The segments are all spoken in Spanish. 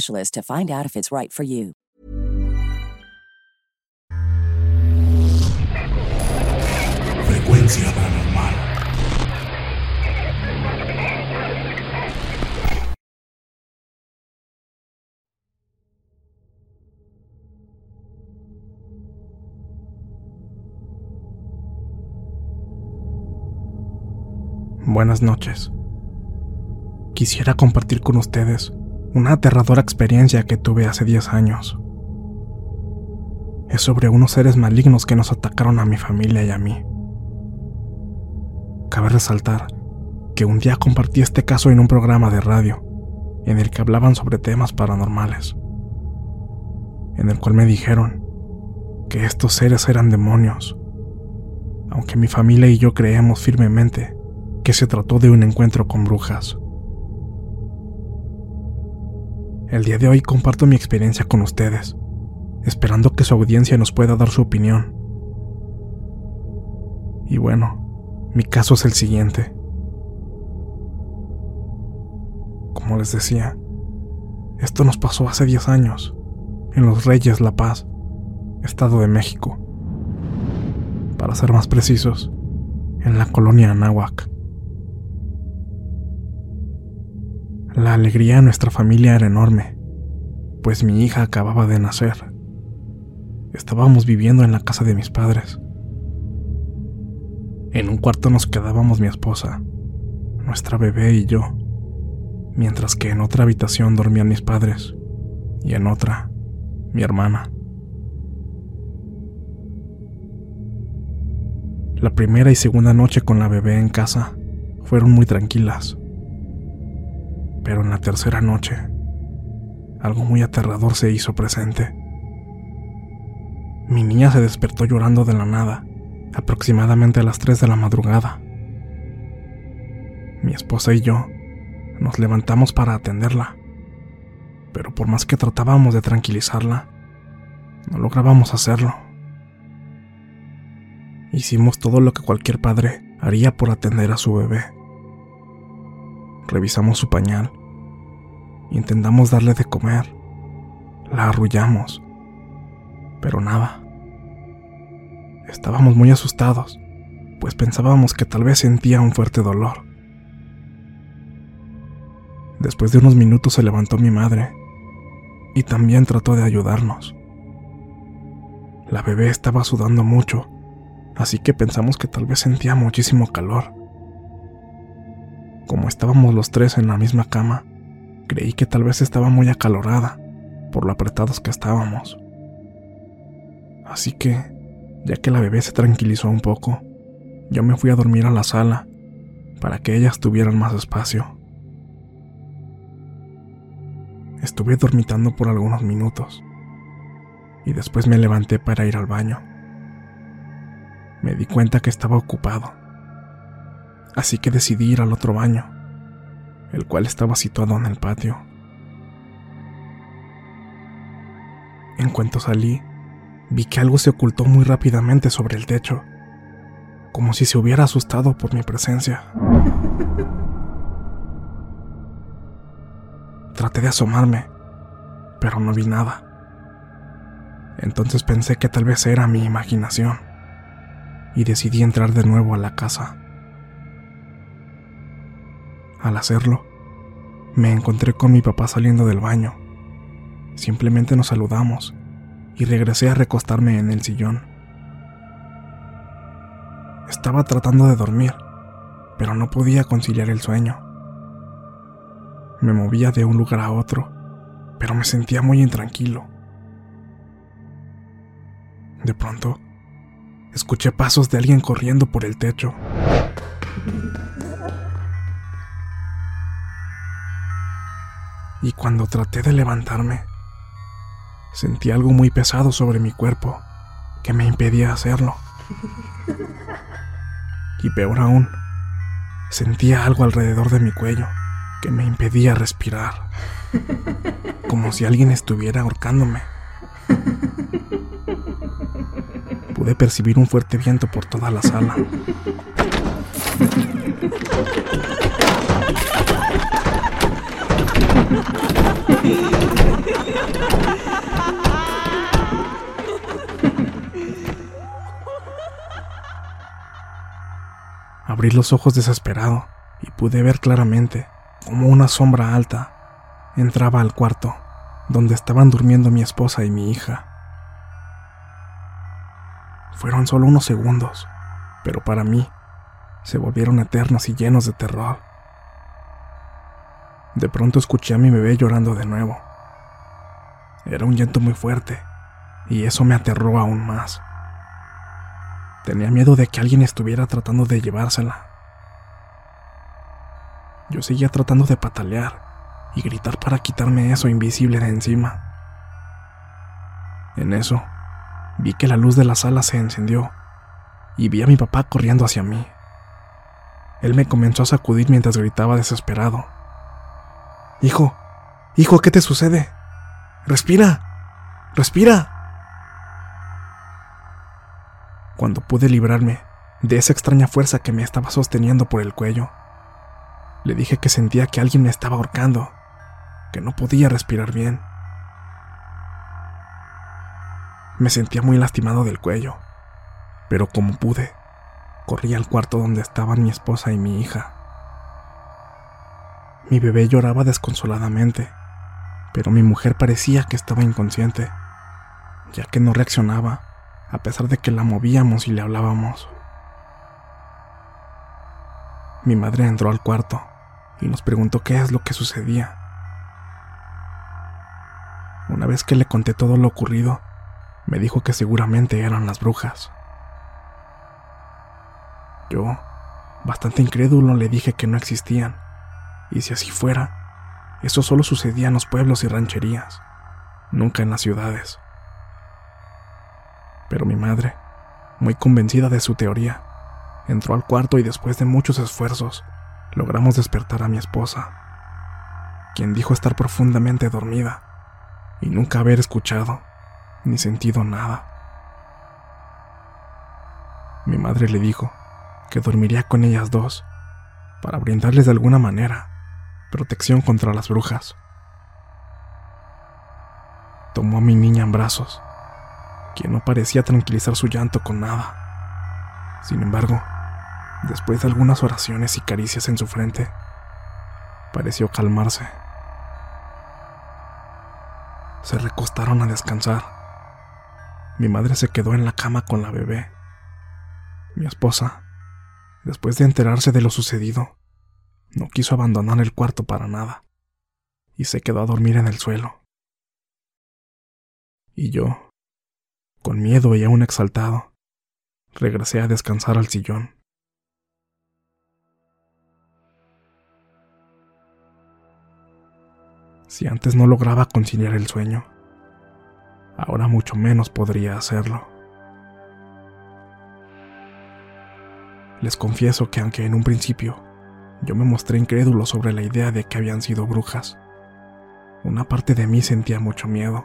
to find out if it's right for you. Frecuencia paranormal. Buenas noches. Quisiera compartir con ustedes una aterradora experiencia que tuve hace 10 años. Es sobre unos seres malignos que nos atacaron a mi familia y a mí. Cabe resaltar que un día compartí este caso en un programa de radio, en el que hablaban sobre temas paranormales, en el cual me dijeron que estos seres eran demonios, aunque mi familia y yo creemos firmemente que se trató de un encuentro con brujas. El día de hoy comparto mi experiencia con ustedes, esperando que su audiencia nos pueda dar su opinión. Y bueno, mi caso es el siguiente. Como les decía, esto nos pasó hace 10 años, en Los Reyes La Paz, Estado de México. Para ser más precisos, en la colonia Anáhuac. La alegría de nuestra familia era enorme, pues mi hija acababa de nacer. Estábamos viviendo en la casa de mis padres. En un cuarto nos quedábamos mi esposa, nuestra bebé y yo, mientras que en otra habitación dormían mis padres y en otra mi hermana. La primera y segunda noche con la bebé en casa fueron muy tranquilas. Pero en la tercera noche, algo muy aterrador se hizo presente. Mi niña se despertó llorando de la nada, aproximadamente a las 3 de la madrugada. Mi esposa y yo nos levantamos para atenderla, pero por más que tratábamos de tranquilizarla, no lográbamos hacerlo. Hicimos todo lo que cualquier padre haría por atender a su bebé. Revisamos su pañal. Intentamos darle de comer. La arrullamos. Pero nada. Estábamos muy asustados, pues pensábamos que tal vez sentía un fuerte dolor. Después de unos minutos se levantó mi madre y también trató de ayudarnos. La bebé estaba sudando mucho, así que pensamos que tal vez sentía muchísimo calor. Como estábamos los tres en la misma cama, creí que tal vez estaba muy acalorada, por lo apretados que estábamos. Así que, ya que la bebé se tranquilizó un poco, yo me fui a dormir a la sala para que ellas tuvieran más espacio. Estuve dormitando por algunos minutos y después me levanté para ir al baño. Me di cuenta que estaba ocupado, así que decidí ir al otro baño, el cual estaba situado en el patio. En cuanto salí, vi que algo se ocultó muy rápidamente sobre el techo, como si se hubiera asustado por mi presencia. Traté de asomarme, pero no vi nada. Entonces pensé que tal vez era mi imaginación y decidí entrar de nuevo a la casa. Al hacerlo, me encontré con mi papá saliendo del baño. Simplemente nos saludamos y regresé a recostarme en el sillón. Estaba tratando de dormir, pero no podía conciliar el sueño. Me movía de un lugar a otro, pero me sentía muy intranquilo. De pronto, escuché pasos de alguien corriendo por el techo. Y cuando traté de levantarme, sentí algo muy pesado sobre mi cuerpo que me impedía hacerlo. Y peor aún, sentía algo alrededor de mi cuello que me impedía respirar, como si alguien estuviera ahorcándome. Pude percibir un fuerte viento por toda la sala. Abrí los ojos desesperado y pude ver claramente como una sombra alta entraba al cuarto donde estaban durmiendo mi esposa y mi hija. Fueron solo unos segundos, pero para mí se volvieron eternos y llenos de terror. De pronto escuché a mi bebé llorando de nuevo. Era un llanto muy fuerte, y eso me aterró aún más. Tenía miedo de que alguien estuviera tratando de llevársela. Yo seguía tratando de patalear y gritar para quitarme eso invisible de encima. En eso, vi que la luz de la sala se encendió y vi a mi papá corriendo hacia mí. Él me comenzó a sacudir mientras gritaba desesperado. Hijo, hijo, ¿qué te sucede? Respira, respira. Cuando pude librarme de esa extraña fuerza que me estaba sosteniendo por el cuello, le dije que sentía que alguien me estaba ahorcando, que no podía respirar bien. Me sentía muy lastimado del cuello, pero como pude, corrí al cuarto donde estaban mi esposa y mi hija. Mi bebé lloraba desconsoladamente, pero mi mujer parecía que estaba inconsciente, ya que no reaccionaba, a pesar de que la movíamos y le hablábamos. Mi madre entró al cuarto y nos preguntó qué es lo que sucedía. Una vez que le conté todo lo ocurrido, me dijo que seguramente eran las brujas. Yo, bastante incrédulo, le dije que no existían, y si así fuera, eso solo sucedía en los pueblos y rancherías, nunca en las ciudades. Pero mi madre, muy convencida de su teoría, entró al cuarto y después de muchos esfuerzos, logramos despertar a mi esposa, quien dijo estar profundamente dormida y nunca haber escuchado ni sentido nada. Mi madre le dijo que dormiría con ellas dos para brindarles de alguna manera protección contra las brujas. Tomó a mi niña en brazos, quien no parecía tranquilizar su llanto con nada. Sin embargo, después de algunas oraciones y caricias en su frente, pareció calmarse. Se recostaron a descansar. Mi madre se quedó en la cama con la bebé. Mi esposa, después de enterarse de lo sucedido, no quiso abandonar el cuarto para nada y se quedó a dormir en el suelo. Y yo, con miedo y aún exaltado, regresé a descansar al sillón. Si antes no lograba conciliar el sueño, ahora mucho menos podría hacerlo. Les confieso que aunque en un principio yo me mostré incrédulo sobre la idea de que habían sido brujas, una parte de mí sentía mucho miedo.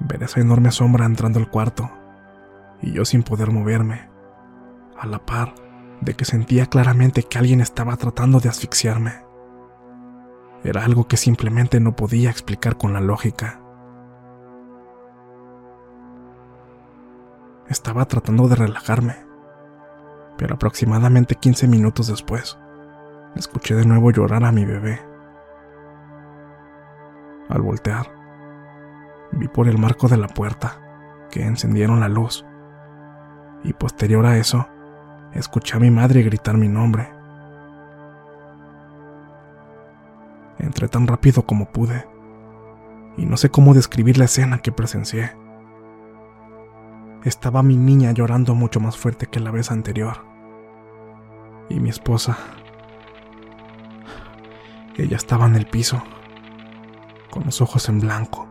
Ver esa enorme sombra entrando al cuarto y yo sin poder moverme, a la par de que sentía claramente que alguien estaba tratando de asfixiarme. Era algo que simplemente no podía explicar con la lógica. Estaba tratando de relajarme, pero aproximadamente 15 minutos después, escuché de nuevo llorar a mi bebé. Al voltear, vi por el marco de la puerta que encendieron la luz, y posterior a eso, escuché a mi madre gritar mi nombre. Entré tan rápido como pude, y no sé cómo describir la escena que presencié estaba mi niña llorando mucho más fuerte que la vez anterior. Y mi esposa, ella estaba en el piso, con los ojos en blanco,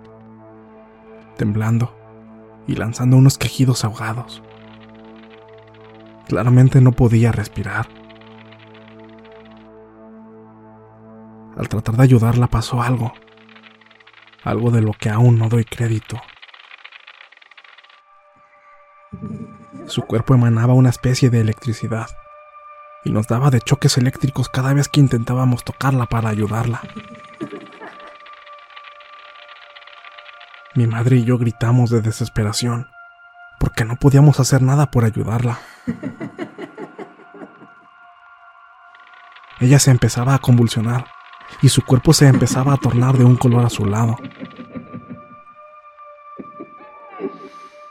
temblando y lanzando unos quejidos ahogados. Claramente no podía respirar. Al tratar de ayudarla pasó algo, algo de lo que aún no doy crédito. Su cuerpo emanaba una especie de electricidad y nos daba de choques eléctricos cada vez que intentábamos tocarla para ayudarla. Mi madre y yo gritamos de desesperación porque no podíamos hacer nada por ayudarla. Ella se empezaba a convulsionar y su cuerpo se empezaba a tornar de un color azulado.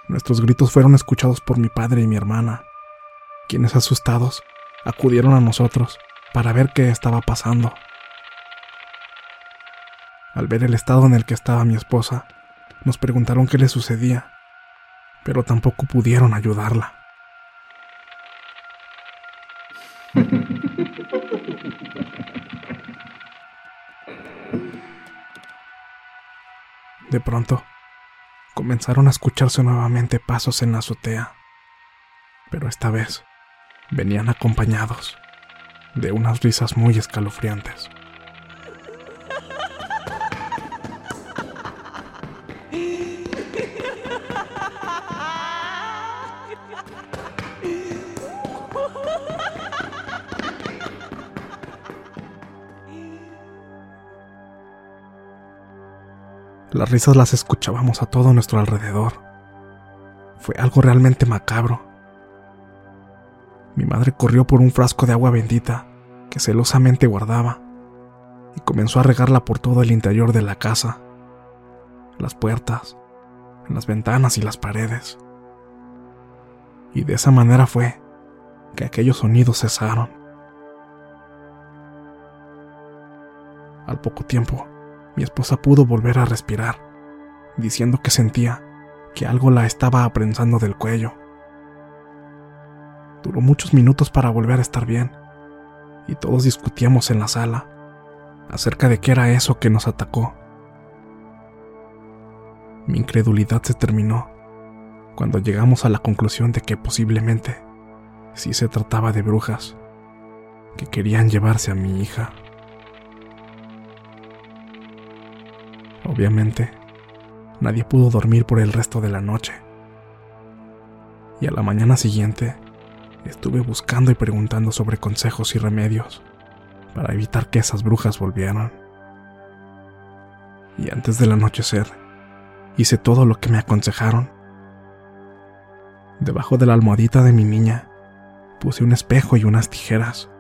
Nuestros gritos fueron escuchados por mi padre y mi hermana, quienes asustados acudieron a nosotros para ver qué estaba pasando. Al ver el estado en el que estaba mi esposa, nos preguntaron qué le sucedía, pero tampoco pudieron ayudarla. De pronto, comenzaron a escucharse nuevamente pasos en la azotea, pero esta vez venían acompañados de unas risas muy escalofriantes. Las risas las escuchábamos a todo nuestro alrededor. Fue algo realmente macabro. Mi madre corrió por un frasco de agua bendita que celosamente guardaba y comenzó a regarla por todo el interior de la casa, las puertas, las ventanas y las paredes. Y de esa manera fue que aquellos sonidos cesaron. Al poco tiempo, mi esposa pudo volver a respirar, diciendo que sentía que algo la estaba aprensando del cuello. Duró muchos minutos para volver a estar bien, y todos discutíamos en la sala acerca de qué era eso que nos atacó. Mi incredulidad se terminó cuando llegamos a la conclusión de que posiblemente sí se trataba de brujas que querían llevarse a mi hija. Obviamente, nadie pudo dormir por el resto de la noche. Y a la mañana siguiente, estuve buscando y preguntando sobre consejos y remedios para evitar que esas brujas volvieran. Y antes del anochecer, hice todo lo que me aconsejaron. Debajo de la almohadita de mi niña, puse un espejo y unas tijeras.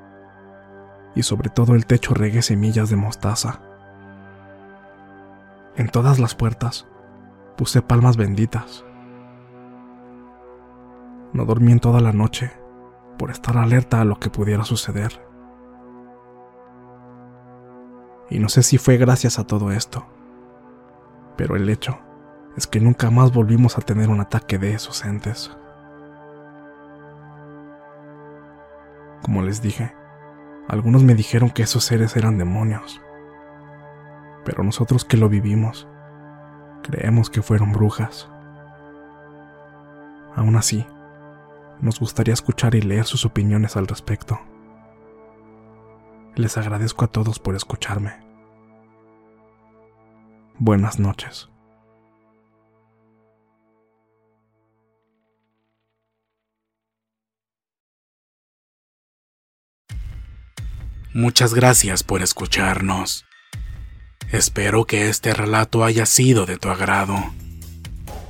Y sobre todo el techo regué semillas de mostaza. En todas las puertas puse palmas benditas. No dormí en toda la noche por estar alerta a lo que pudiera suceder. Y no sé si fue gracias a todo esto, Pero el hecho es que nunca más volvimos a tener un ataque de esos entes. Como les dije, algunos me dijeron que esos seres eran demonios. Pero nosotros que lo vivimos, creemos que fueron brujas. Aún así, nos gustaría escuchar y leer sus opiniones al respecto. Les agradezco a todos por escucharme. Buenas noches. Muchas gracias por escucharnos. Espero que este relato haya sido de tu agrado.